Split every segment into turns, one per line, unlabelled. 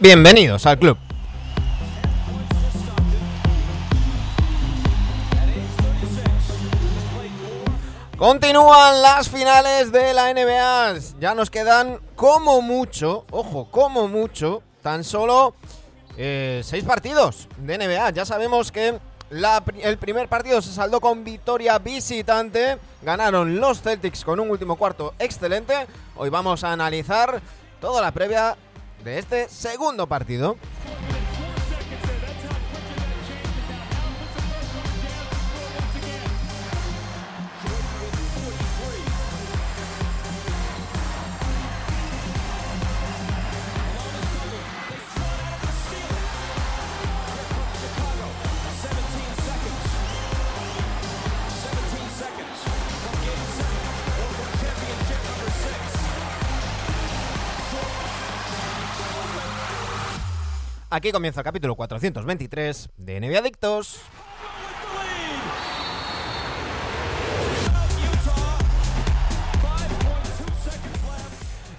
Bienvenidos al club. Continúan las finales de la NBA. Ya nos quedan como mucho, ojo, como mucho, tan solo eh, seis partidos de NBA. Ya sabemos que el primer partido se saldó con victoria visitante. Ganaron los Celtics con un último cuarto excelente. Hoy vamos a analizar toda la previa de este segundo partido. Aquí comienza el capítulo 423 de NBA Adictos.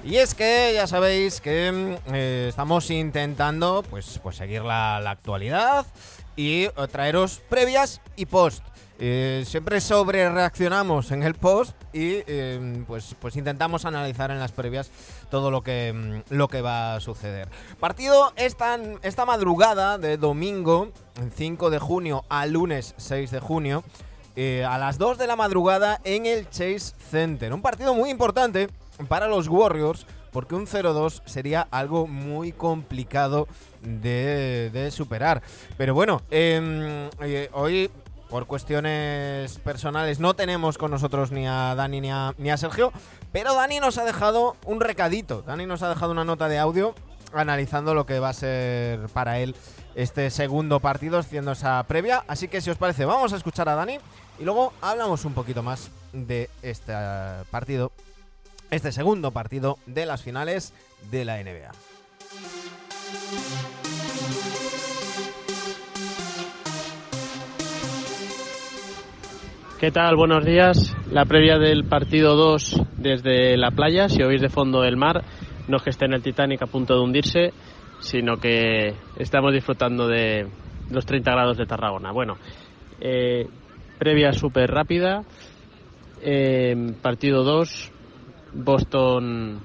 Y es que ya sabéis que mm, eh, estamos intentando pues, pues seguir la, actualidad y eh, traeros previas y post. Eh, siempre sobre reaccionamos en el post y eh, pues, pues intentamos analizar en las previas todo lo que, mm, lo que va a suceder. Partido esta, esta madrugada de domingo 5 de junio a lunes 6 de junio eh, a las 2 de la madrugada en el Chase Center. Un partido muy importante para los Warriors porque un 0-2 sería algo muy complicado de, de superar. Pero bueno, em, eh, hoy por cuestiones personales no tenemos con nosotros ni a Dani ni a, Sergio, pero Dani nos ha dejado un recadito. Dani nos ha dejado una nota de audio analizando lo que va a ser para él este segundo partido, haciendo esa previa. Así que si os parece, vamos a escuchar a Dani y luego hablamos un poquito más de este eh, partido, este segundo partido de las finales de la NBA.
¿Qué tal? Buenos días. La previa del partido 2 desde la playa. Si oís de fondo el mar, no es que esté en el Titanic a punto de hundirse, sino que estamos disfrutando de los 30 grados de Tarragona. Bueno, eh, previa súper rápida. Eh, partido 2, Boston.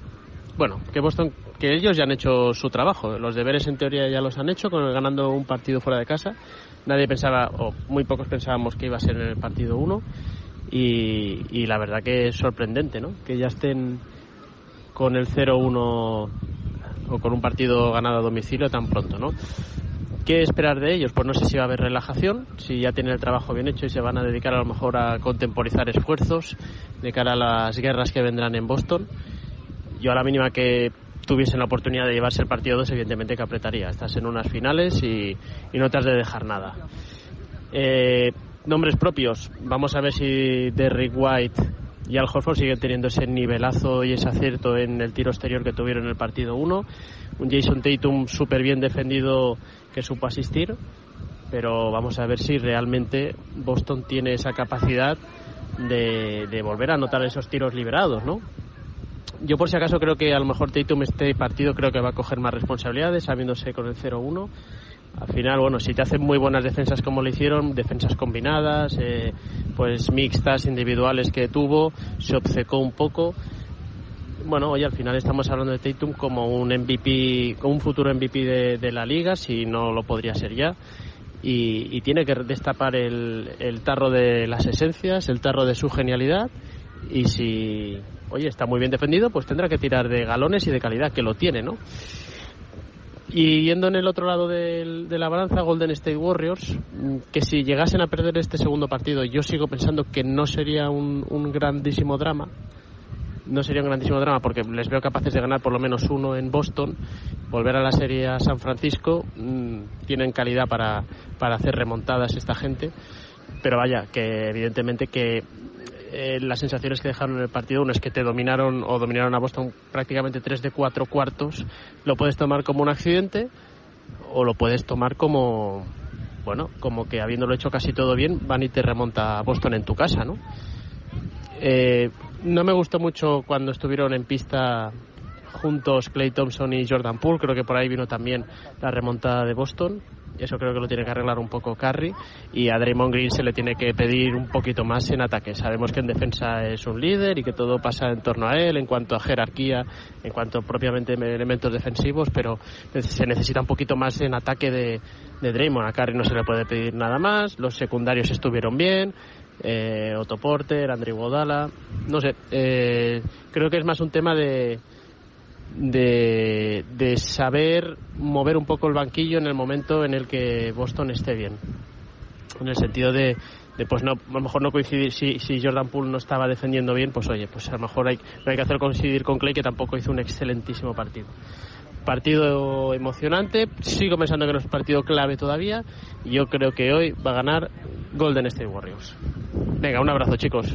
Bueno, que Boston, que ellos ya han hecho su trabajo. Los deberes en teoría ya los han hecho, con ganando un partido fuera de casa. Nadie pensaba, o muy pocos pensábamos que iba a ser en el partido 1. Y, y la verdad que es sorprendente, ¿no? Que ya estén con el 0-1 o con un partido ganado a domicilio tan pronto, ¿no? ¿Qué esperar de ellos? Pues no sé si va a haber relajación, si ya tienen el trabajo bien hecho y se van a dedicar a lo mejor a contemporizar esfuerzos de cara a las guerras que vendrán en Boston. Yo a la mínima que tuviesen la oportunidad de llevarse el partido 2, evidentemente que apretaría. Estás en unas finales y, y no te has de dejar nada. Eh, nombres propios. Vamos a ver si Derrick White y Al Horford siguen teniendo ese nivelazo y ese acierto en el tiro exterior que tuvieron en el partido 1. Un Jason Tatum súper bien defendido que supo asistir. Pero vamos a ver si realmente Boston tiene esa capacidad de, de volver a anotar esos tiros liberados, ¿no? Yo por si acaso creo que a lo mejor Tatum este partido creo que va a coger más responsabilidades, sabiéndose con el 0-1. Al final, bueno, si te hacen muy buenas defensas como lo hicieron, defensas combinadas, eh, pues mixtas, individuales que tuvo, se obcecó un poco. Bueno, hoy al final estamos hablando de Tatum como un MVP, como un futuro MVP de, de la liga, si no lo podría ser ya. Y, y tiene que destapar el, el tarro de las esencias, el tarro de su genialidad. Y si, oye, está muy bien defendido, pues tendrá que tirar de galones y de calidad, que lo tiene, ¿no? Y yendo en el otro lado del- de la balanza, Golden State Warriors, mm, que si llegasen a perder este segundo partido, yo sigo pensando que no sería un, un grandísimo drama, no sería un grandísimo drama porque les veo capaces de ganar por lo menos uno en Boston, volver a la serie a San Francisco, mm, tienen calidad para, para hacer remontadas esta gente, pero vaya, que evidentemente que eh, las sensaciones que dejaron en el partido, uno es que te dominaron o dominaron a Boston prácticamente tres de cuatro cuartos, lo puedes tomar como un accidente o lo puedes tomar como, bueno, como que habiéndolo hecho casi todo bien, van y te remonta a Boston en tu casa, ¿no? Eh, no me gustó mucho cuando estuvieron en pista juntos Clay Thompson y Jordan Poole. Creo que por ahí vino también la remontada de Boston. Eso creo que lo tiene que arreglar un poco Curry. Y a Draymond Green se le tiene que pedir un poquito más en ataque. Sabemos que en defensa es un líder y que todo pasa en torno a él en cuanto a jerarquía, en cuanto propiamente elementos defensivos, pero se necesita un poquito más en ataque de, de Draymond. A Curry no se le puede pedir nada más. Los secundarios estuvieron bien eh, Otto Porter, Andrew Godala, no sé, eh, creo que es más un tema de, de, saber mover un poco el banquillo en el momento en el que Boston esté bien. En el sentido de, pues no, a lo mejor no coincidir, si, si Jordan Poole no estaba defendiendo bien, pues oye, pues a lo mejor hay, hay que hacer coincidir con Clay, que tampoco hizo un excelentísimo partido partido emocionante. Sigo pensando que no es partido clave todavía. Yo creo que hoy va a ganar Golden State Warriors. Venga, un abrazo, chicos.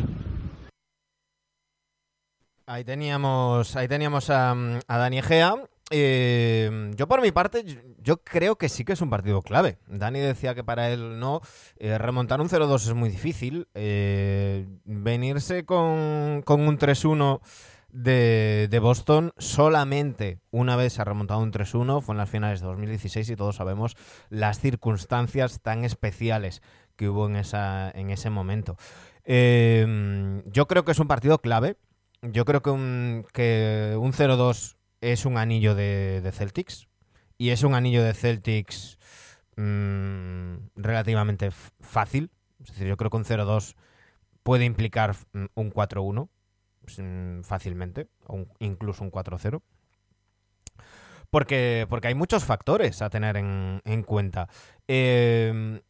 Ahí teníamos, ahí teníamos a, a Dani Egea. Eh, yo por mi parte, yo creo que sí que es un partido clave. Dani decía que para él no. Eh, remontar un 0-2 es muy difícil. Eh, venirse con, con un 3-1 de, de, Boston solamente una vez se ha remontado un 3-1, fue en las finales de 2016 y todos sabemos las circunstancias tan especiales que hubo en, esa, en ese momento. Eh, yo creo que es un partido clave. Yo creo que un, que un 0-2 es un anillo de, de, Celtics. Y es un anillo de Celtics mmm, relativamente fácil. Es decir, yo creo que un 0-2 puede implicar mm, un 4-1 mm, fácilmente, o incluso un 4-0. Porque, porque hay muchos factores a tener en, en cuenta. Eh,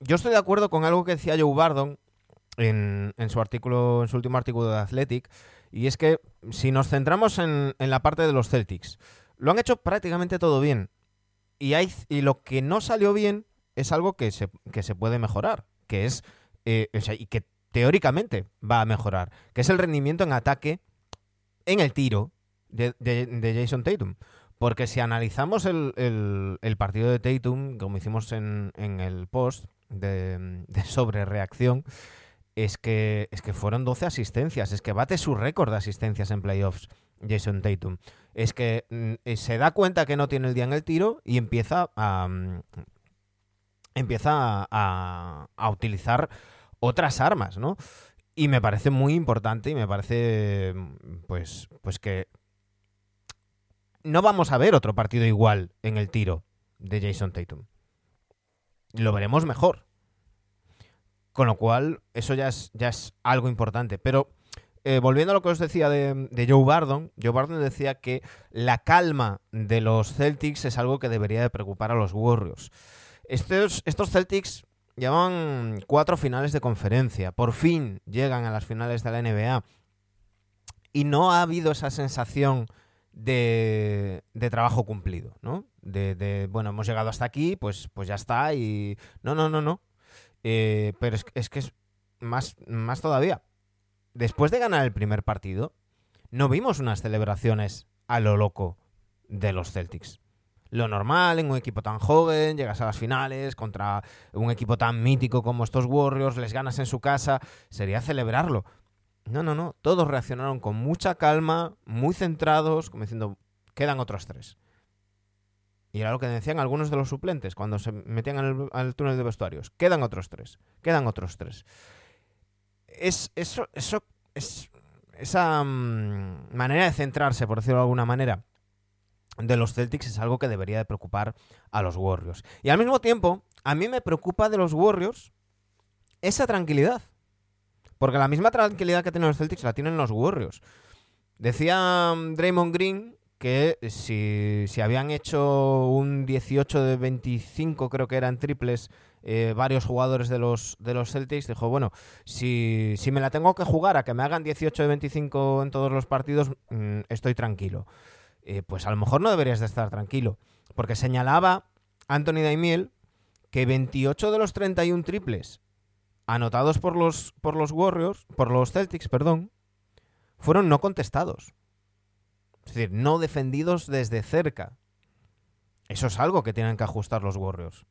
yo estoy de acuerdo con algo que decía Joe Bardon en, en, su artículo, en su último artículo de Athletic, y es que si nos centramos en, en, la parte de los Celtics, lo han hecho prácticamente todo bien. Y, hay, y lo que no salió bien es algo que se, que se puede mejorar, que es, eh, o sea, y que teóricamente va a mejorar, que es el rendimiento en ataque en el tiro de, Jason Tatum. Porque si analizamos el, el, el, partido de Tatum, como hicimos en, en el post, de, de sobrereacción es que, es que fueron 12 asistencias, es que bate su récord de asistencias en playoffs Jason Tatum. Es que mm, se da cuenta que no tiene el día en el tiro y empieza a, mm, empieza a, a, utilizar otras armas, ¿no? Y me parece muy importante y me parece pues, pues que no vamos a ver otro partido igual en el tiro de Jason Tatum lo veremos mejor. Con lo cual, eso ya es, ya es algo importante. Pero eh, volviendo a lo que os decía de, de, Joe Bardon, Joe Bardon decía que la calma de los Celtics es algo que debería de preocupar a los Warriors. Estos, estos Celtics llevan cuatro finales de conferencia. Por fin llegan a las finales de la NBA. Y no ha habido esa sensación de, de trabajo cumplido, ¿no? De, de, bueno, hemos llegado hasta aquí, pues, pues ya está y... No, no, no, no. Eh, pero es, es, que es más, más todavía. Después de ganar el primer partido, no vimos unas celebraciones a lo loco de los Celtics. Lo normal en un equipo tan joven, llegas a las finales contra un equipo tan mítico como estos Warriors, les ganas en su casa, sería celebrarlo. No, no, no. Todos reaccionaron con mucha calma, muy centrados, como diciendo, quedan otros tres. Y era lo que decían algunos de los suplentes cuando se metían al, túnel de vestuarios. Quedan otros tres. Quedan otros tres. Es eso, eso, es esa um, manera de centrarse, por decirlo de alguna manera, de los Celtics es algo que debería de preocupar a los Warriors. Y al mismo tiempo, a mí me preocupa de los Warriors esa tranquilidad. Porque la misma tranquilidad que tienen los Celtics la tienen los Warriors. Decía Draymond Green que que si, si habían hecho un 18 de 25, creo que eran triples, eh, varios jugadores de los, de los Celtics, dijo, bueno, si, si me la tengo que jugar a que me hagan 18 de 25 en todos los partidos, mm, estoy tranquilo. Eh, pues a lo mejor no deberías de estar tranquilo, porque señalaba Anthony Daimiel que 28 de los 31 triples anotados por los, por los Warriors, por los Celtics, perdón, fueron no contestados. Es decir, no defendidos desde cerca. Eso es algo que tienen que ajustar los Warriors.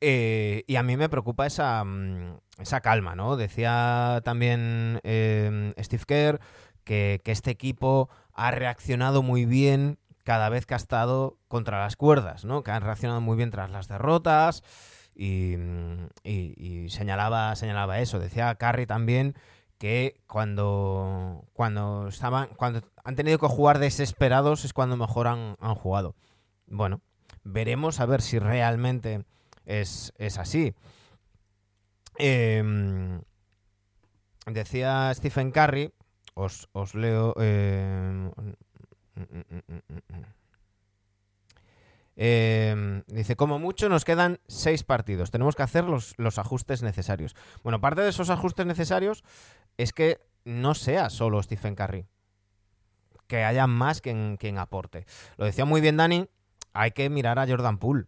Eh, y a mí me preocupa esa, mm, esa calma, ¿no? Decía también eh, Steve Kerr que, que, este equipo ha reaccionado muy bien cada vez que ha estado contra las cuerdas, ¿no? Que han reaccionado muy bien tras las derrotas y, y, y señalaba, señalaba eso. Decía Curry también que cuando, cuando estaban, cuando han tenido que jugar desesperados es cuando mejor han, han jugado. Bueno, veremos a ver si realmente es, es así. Eh, decía Stephen Curry, os, os leo. Eh, eh, dice, como mucho nos quedan seis partidos. Tenemos que hacer los, los, ajustes necesarios. Bueno, parte de esos ajustes necesarios es que no sea solo Stephen Curry. Que haya más quien, quien aporte. Lo decía muy bien Dani, hay que mirar a Jordan Poole.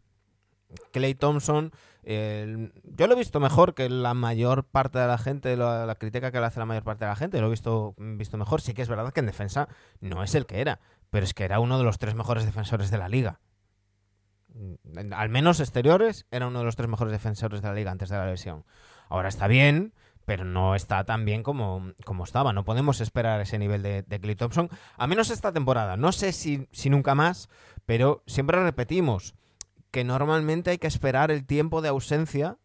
Clay Thompson, yo lo he visto mejor que la mayor parte de la gente, la, la, crítica que le hace la mayor parte de la gente, lo he visto, visto mejor. Sí que es verdad que en defensa no es el que era, pero es que era uno de los tres mejores defensores de la liga. Al menos exteriores, era uno de los tres mejores defensores de la liga antes de la lesión. Ahora está bien, pero no está tan bien como, como estaba. No podemos esperar ese nivel de, Clay Thompson, a menos esta temporada. No sé si, si nunca más, pero siempre repetimos que normalmente hay que esperar el tiempo de ausencia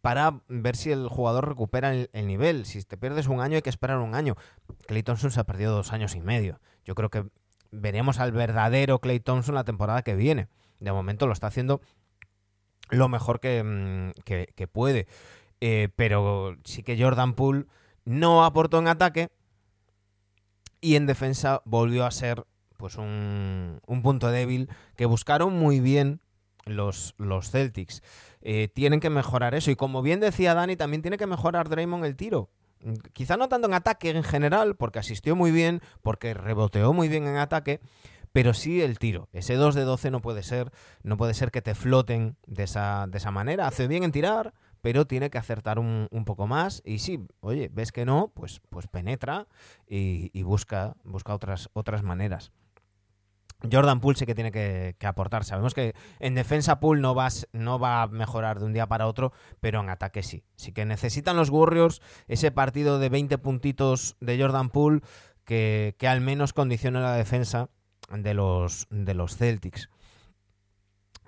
para ver si el jugador recupera el, el, nivel. Si te pierdes un año, hay que esperar un año. Clay Thompson se ha perdido dos años y medio. Yo creo que veremos al verdadero Clay Thompson la temporada que viene. De momento lo está haciendo lo mejor que, mm, que puede. Eh, pero sí que Jordan Poole no aportó en ataque y en defensa volvió a ser pues un, un punto débil que buscaron muy bien los, los Celtics. Eh, tienen que mejorar eso. Y como bien decía Dani, también tiene que mejorar Draymond el tiro. Quizá no tanto en ataque en general, porque asistió muy bien, porque reboteó muy bien en ataque, pero sí el tiro. Ese 2 de 12 no puede ser, no puede ser que te floten de esa, de esa manera. Hace bien en tirar, pero tiene que acertar un, un, poco más. Y si, oye, ves que no, pues, pues penetra y, busca, busca otras, otras maneras. Jordan Poole sí que tiene que, aportar. Sabemos que en defensa Poole no va, no va a mejorar de un día para otro, pero en ataque sí. Así que necesitan los Warriors ese partido de 20 puntitos de Jordan Poole que, que al menos condicione la defensa de los, de los Celtics.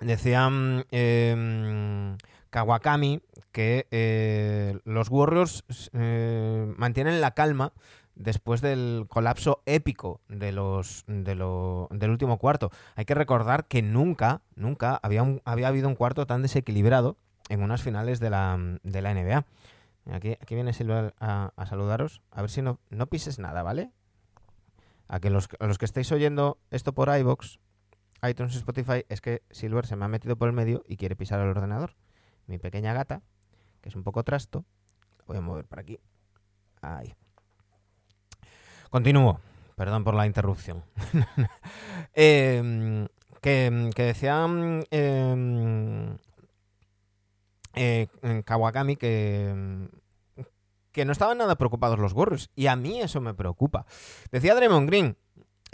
Decían eh, Kawakami que eh, los Warriors eh, mantienen la calma después del colapso épico de los, de lo, del último cuarto. Hay que recordar que nunca, nunca había, habido un cuarto tan desequilibrado en unas finales de la, de la NBA. Aquí, viene Silva a, saludaros. A ver si no, no pises nada, ¿vale? A que los, a los que estáis oyendo esto por iBox, iTunes y Spotify, es que Silver se me ha metido por el medio y quiere pisar el ordenador. Mi pequeña gata, que es un poco trasto, voy a mover para aquí. Ahí. Continúo. Perdón por la interrupción. eh, que, que, decía eh, eh, Kawakami que, que no estaban nada preocupados los Warriors. Y a mí eso me preocupa. Decía Draymond Green,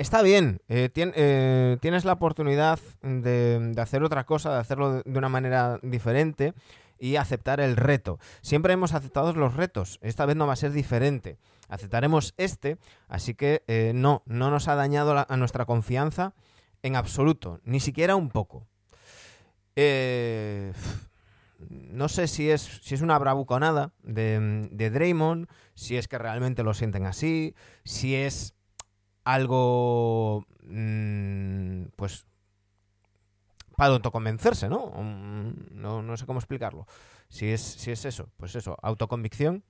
está bien, eh, eh, tienes la oportunidad de, hacer otra cosa, de hacerlo de, una manera diferente y aceptar el reto. Siempre hemos aceptado los retos, esta vez no va a ser diferente. Aceptaremos este, así que eh, no, no nos ha dañado a nuestra confianza en absoluto, ni siquiera un poco. No sé si es, si es una bravuconada de, de Draymond, si es que realmente lo sienten así, si es algo mmm, pues para autoconvencerse, ¿no? No, no sé cómo explicarlo. Si es, si es eso, pues eso, autoconvicción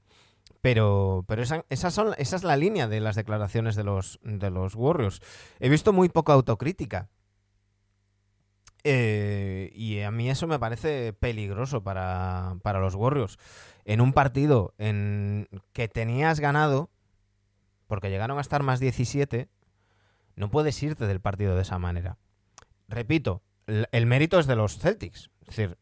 Pero, pero esa, esas son, esa es la línea de las declaraciones de los, de los Warriors. He visto muy poca autocrítica. Eh, y a mí eso me parece peligroso para, para los Warriors. En un partido en que tenías ganado, porque llegaron a estar más 17, no puedes irte del partido de esa manera. Repito, el, mérito es de los Celtics. Es decir,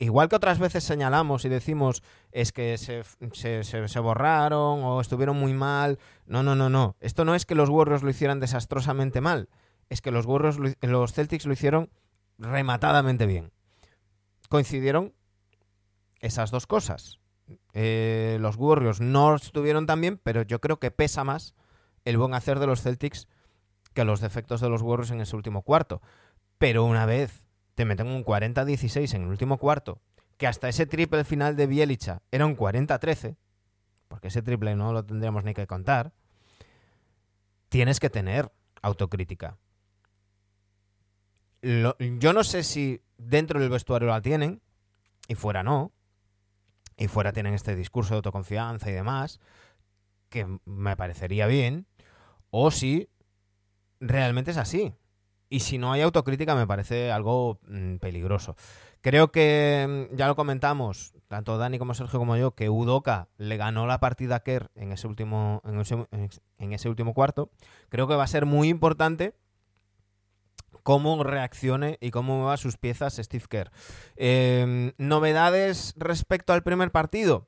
igual que otras veces señalamos y decimos es que se, se- borraron o estuvieron muy mal. No, no, no, no. Esto no es que los Warriors lo hicieran desastrosamente mal. Es que los Warriors, los Celtics lo hicieron rematadamente bien. Coincidieron esas dos cosas. Eh, los Warriors no estuvieron tan bien, pero yo creo que pesa más el buen hacer de los Celtics que los defectos de los Warriors en ese último cuarto. Pero una vez te meten un 40-16 en el último cuarto, que hasta ese triple final de Bielicha era un 40-13, porque ese triple no lo tendríamos ni que contar, tienes que tener autocrítica. Yo no sé si dentro del vestuario la tienen, y fuera no, y fuera tienen este discurso de autoconfianza y demás, que me parecería bien, o si realmente es así. Y si no hay autocrítica me parece algo mm, peligroso. Creo que mm, ya lo comentamos, tanto Dani como Sergio como yo, que Udoka le ganó la partida a Kerr en ese último, en ese, en ese último cuarto. Creo que va a ser muy importante cómo reaccione y cómo mueva sus piezas Steve Kerr. Eh, novedades respecto al primer partido.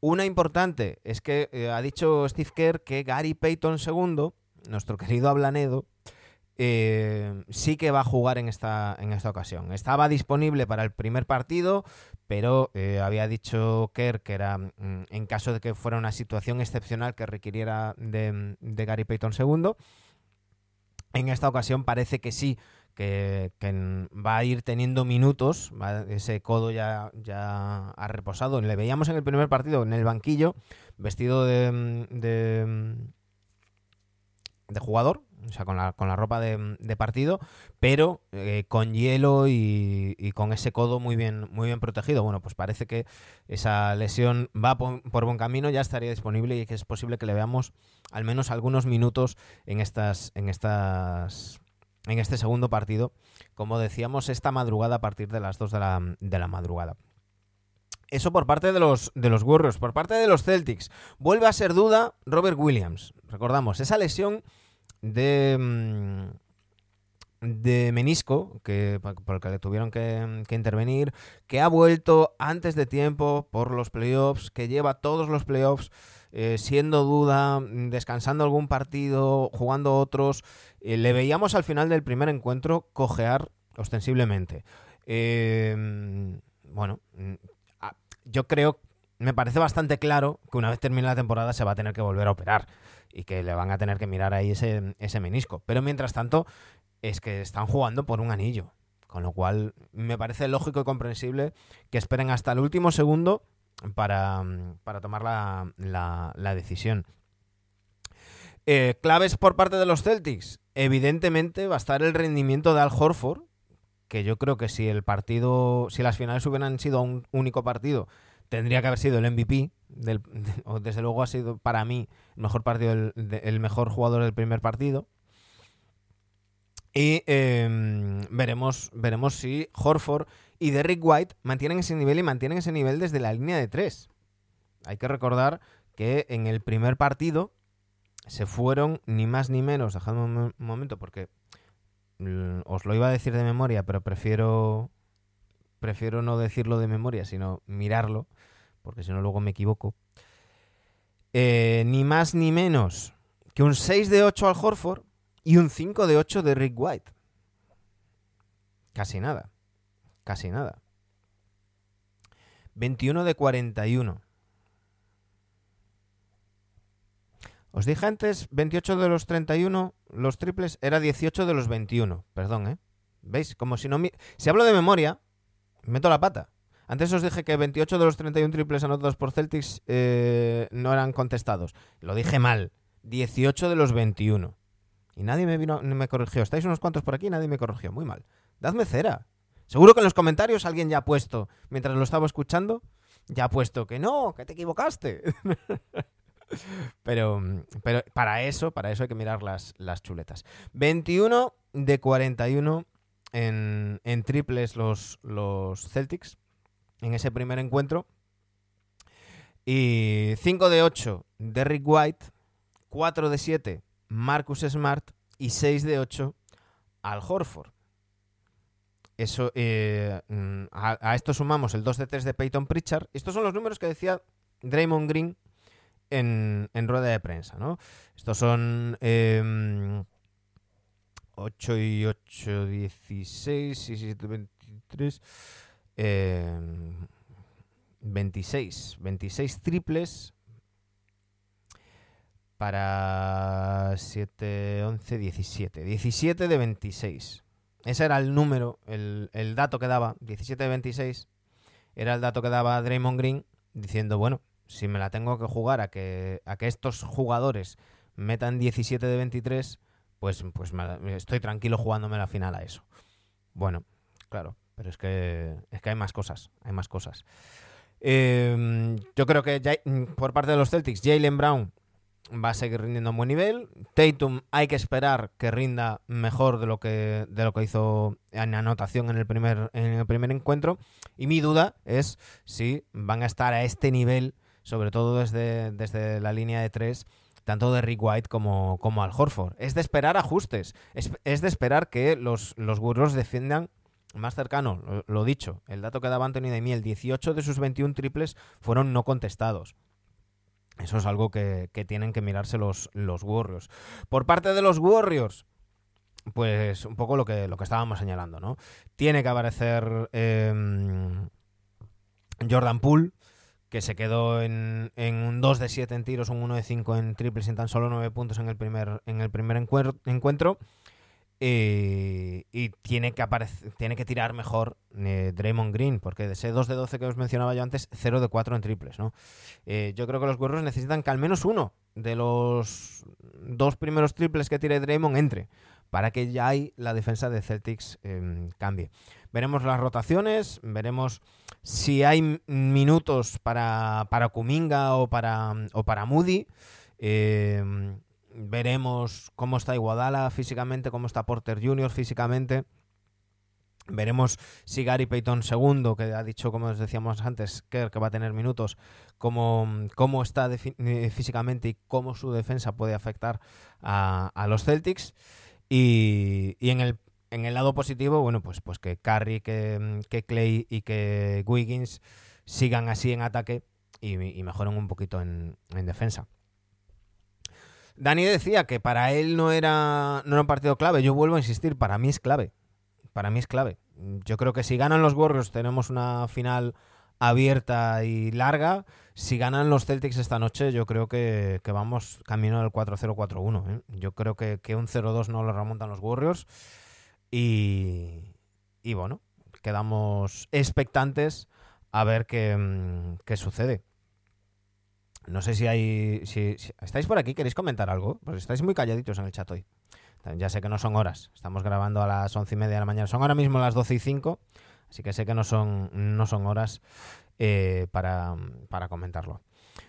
Una importante es que eh, ha dicho Steve Kerr que Gary Payton II, nuestro querido Ablanedo, eh, sí que va a jugar en esta, en esta ocasión. Estaba disponible para el primer partido, pero eh, había dicho Kerr que era mm, en caso de que fuera una situación excepcional que requiriera de, de Gary Payton II. En esta ocasión parece que sí, que, va a ir teniendo minutos, ese codo ya, ha reposado. Le veíamos en el primer partido en el banquillo, vestido de, mm, mm, de jugador, o sea, con la, con la ropa de, partido, pero eh, con hielo y, y con ese codo muy bien, muy bien protegido. Bueno, pues parece que esa lesión va por, por buen camino, ya estaría disponible y que es posible que le veamos al menos algunos minutos en estas, en estas, en este segundo partido, como decíamos, esta madrugada a partir de las 2 de la, de la madrugada. Eso por parte de los, de los Warriors. Por parte de los Celtics, vuelve a ser duda Robert Williams. Recordamos, esa lesión de, mm, de menisco, que, por el que tuvieron que, intervenir, que ha vuelto antes de tiempo por los playoffs, que lleva todos los playoffs eh, siendo duda, mm, descansando algún partido, jugando otros. Eh, le veíamos al final del primer encuentro cojear ostensiblemente. Eh, bueno, mm, a- yo creo, me parece bastante claro que una vez termine la temporada se va a tener que volver a operar y que le van a tener que mirar ahí ese, ese menisco. Pero mientras tanto, es que están jugando por un anillo. Con lo cual, me parece lógico y comprensible que esperen hasta el último segundo para, mm, para tomar la, la- la decisión. Eh, claves por parte de los Celtics. Evidentemente va a estar el rendimiento de Al Horford, que yo creo que si el partido, si las finales hubieran sido un único partido, tendría que haber sido el MVP. Del, o desde luego ha sido para mí el mejor partido, el mejor jugador del primer partido. Y eh, veremos, veremos si Horford y Derrick White mantienen ese nivel y mantienen ese nivel desde la línea de tres. Hay que recordar que en el primer partido se fueron ni más ni menos, dejadme un momento porque mm, os lo iba a decir de memoria, pero prefiero prefiero no decirlo de memoria, sino mirarlo, porque si no luego me equivoco. Eh, ni más ni menos que un 6 de 8 al Horford y un 5 de 8 de Rick White. Casi nada. Casi nada. 21 de 41. Os dije antes, 28 de los 31, los triples, era 18 de los 21. Perdón, ¿eh? ¿Veis? Como si no... Si hablo de memoria, meto la pata. Antes os dije que 28 de los 31 triples anotados por Celtics eh, no eran contestados. Lo dije mal. 18 de los 21. Y nadie me vino, me corrigió. Estáis unos cuantos por aquí y nadie me corrigió. Muy mal. Dadme cera. Seguro que en los comentarios alguien ya ha puesto, mientras lo estaba escuchando, ya ha puesto que no, que te equivocaste. pero, pero para eso, para eso hay que mirar las, las chuletas. 21 de 41 en, en triples los, los Celtics en ese primer encuentro. Y 5 de 8 Derrick White, 4 de 7 Marcus Smart y 6 de 8 Al Horford. Eso, eh, mm, a, a, esto sumamos el 2 de 3 de Peyton Pritchard. Estos son los números que decía Draymond Green en, en rueda de prensa, ¿no? Estos son eh, 8 y 8, 16, y 7, 23, eh, 26, 26 triples para 7, 11, 17. 17 de 26. Ese era el número, el, el, dato que daba, 17 de 26, era el dato que daba Draymond Green diciendo, bueno, si me la tengo que jugar a que, a que estos jugadores metan 17 de 23, pues, pues me, estoy tranquilo jugándome la final a eso. Bueno, claro, pero es que, es que hay más cosas, hay más cosas. Eh, yo creo que ya, por parte de los Celtics, Jalen Brown va a seguir rindiendo a un buen nivel. Tatum hay que esperar que rinda mejor de lo que, de lo que hizo en anotación en el, primer, en el primer encuentro. Y mi duda es si van a estar a este nivel, sobre todo desde, desde la línea de tres, tanto de Rick White como, como al Horford. Es de esperar ajustes, es, es de esperar que los, los Warriors defiendan más cercano, lo, dicho, el dato que daba Anthony de Miel, 18 de sus 21 triples fueron no contestados. Eso es algo que, que tienen que mirarse los, Warriors. Por parte de los Warriors, pues un poco lo que, lo que estábamos señalando, ¿no? Tiene que aparecer eh, Jordan Poole, que se quedó en, en, un 2 de 7 en tiros, un 1 de 5 en triples, sin tan solo 9 puntos en el primer, en el primer encuentro. Eh, y tiene que, tiene que tirar mejor eh, Draymond Green, porque de ese 2 de 12 que os mencionaba yo antes, 0 de 4 en triples. ¿no? Eh, yo creo que los Warriors necesitan que al menos uno de los dos primeros triples que tire Draymond entre, para que ya hay la defensa de Celtics eh, cambie. Veremos las rotaciones, veremos si hay minutos para, para Kuminga o para, o para Moody. Eh, veremos cómo está Iguadala físicamente, cómo está Porter Jr. físicamente. Veremos si Gary Payton II, que ha dicho, como os decíamos antes, que, va a tener minutos, cómo, cómo está físicamente y cómo su defensa puede afectar a, a los Celtics. Y, y, en, el, en el lado positivo, bueno, pues, pues que Curry, que, que Clay y que Wiggins sigan así en ataque y, mejoren un poquito en, en defensa. Dani decía que para él no era, no era un partido clave. Yo vuelvo a insistir, para mí es clave. Para mí es clave. Yo creo que si ganan los Warriors tenemos una final abierta y larga. Si ganan los Celtics esta noche, yo creo que, que vamos camino del 4-0-4-1. ¿eh? Yo creo que, que un 0-2 no lo remontan los Warriors. Y, y bueno, quedamos expectantes a ver qué, qué sucede. No sé si hay. Si, si, ¿Estáis por aquí? ¿Queréis comentar algo? Pues estáis muy calladitos en el chat hoy. Ya sé que no son horas. Estamos grabando a las once y media de la mañana. Son ahora mismo las doce y cinco. Así que sé que no son, no son horas eh, para, para, comentarlo.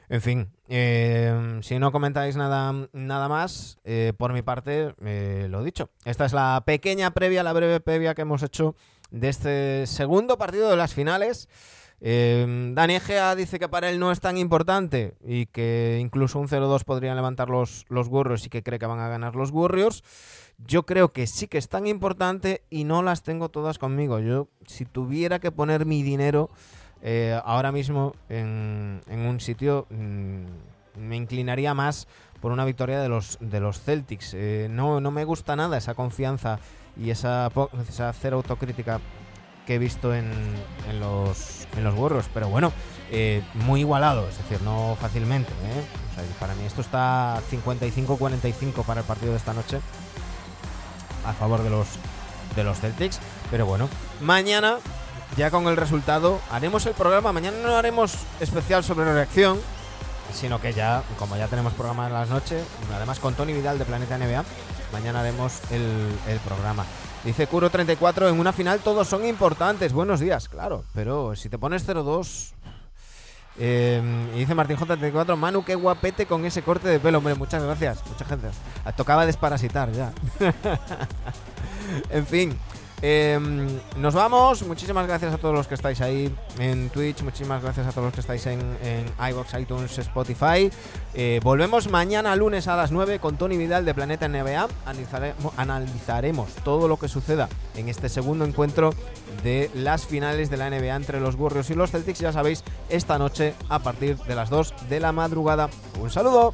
En fin, eh, si no comentáis nada, nada más, eh, por mi parte, eh, lo dicho. Esta es la pequeña previa, la breve previa que hemos hecho de este segundo partido de las finales. Eh, Dani Egea dice que para él no es tan importante y que incluso un 0-2 podrían levantar los, los Warriors y que cree que van a ganar los Warriors. Yo creo que sí que es tan importante y no las tengo todas conmigo. Yo, si tuviera que poner mi dinero eh, ahora mismo en, en un sitio, mmm, me inclinaría más por una victoria de los, de los Celtics. Eh, no, no me gusta nada esa confianza y esa, esa cero autocrítica que he visto en, en, los, en los Warriors. Pero bueno, eh, muy igualado, es decir, no fácilmente. O para mí esto está 55-45 para el partido de esta noche a favor de los, de los Celtics. Pero bueno, mañana, ya con el resultado, haremos el programa. Mañana no haremos especial sobre la reacción, sino que ya, como ya tenemos programa en las noches, además con Tony Vidal de Planeta NBA, mañana haremos el, programa. Dice Curo34, en una final todos son importantes. Buenos días, claro, pero si te pones 0-2, Eh, y dice Martín J34, Manu, qué guapete con ese corte de pelo, hombre, muchas gracias, mucha gente. Ah, Tocaba desparasitar ya. en fin. Eh, nos vamos. Muchísimas gracias a todos los que estáis ahí en Twitch. Muchísimas gracias a todos los que estáis en, en iTunes, Spotify. Eh, volvemos mañana lunes a las 9 con Tony Vidal de Planeta NBA. Analizaremos, analizaremos todo lo que suceda en este segundo encuentro de las finales de la NBA entre los Warriors y los Celtics. Ya sabéis, esta noche a partir de las 2 de la madrugada. Un saludo.